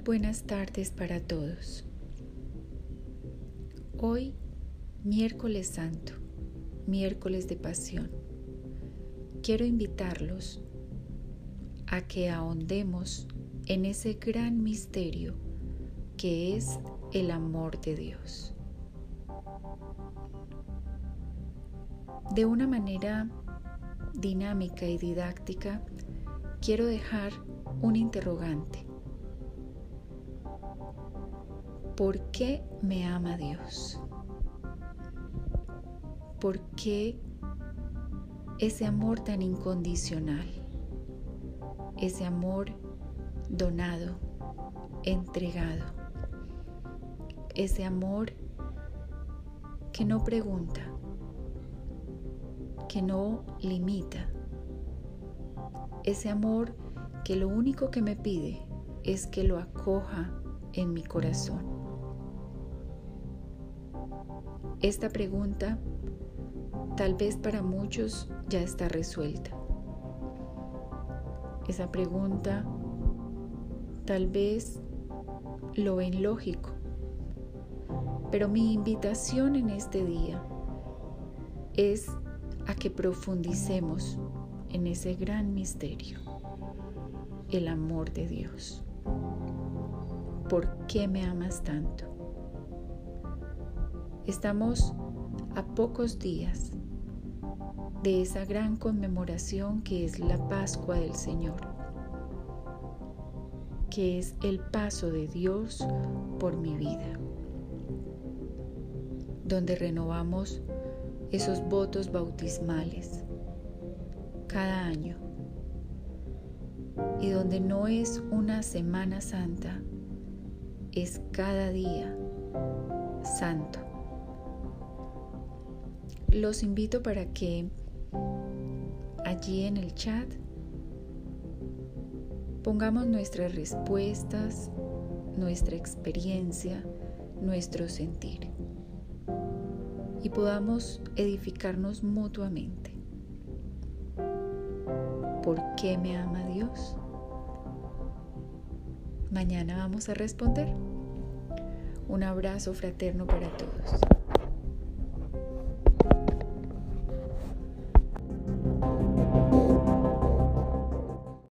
buenas tardes para todos. Hoy, miércoles santo, miércoles de pasión, quiero invitarlos a que ahondemos en ese gran misterio que es el amor de Dios. De una manera dinámica y didáctica, quiero dejar un interrogante ¿Por qué me ama Dios? ¿Por qué ese amor tan incondicional? Ese amor donado, entregado. Ese amor que no pregunta, que no limita. Ese amor que lo único que me pide es que lo acoja en mi corazón. Esta pregunta tal vez para muchos ya está resuelta. Esa pregunta tal vez lo ven lógico, pero mi invitación en este día es a que profundicemos en ese gran misterio, el amor de Dios. ¿Por qué me amas tanto? Estamos a pocos días de esa gran conmemoración que es la Pascua del Señor, que es el paso de Dios por mi vida, donde renovamos esos votos bautismales cada año y donde no es una Semana Santa, es cada día santo los invito para que allí en el chat pongamos nuestras respuestas, nuestra experiencia, nuestro sentir y podamos edificarnos mutuamente. ¿Por qué me ama Dios? Mañana vamos a responder. Un abrazo fraterno para todos.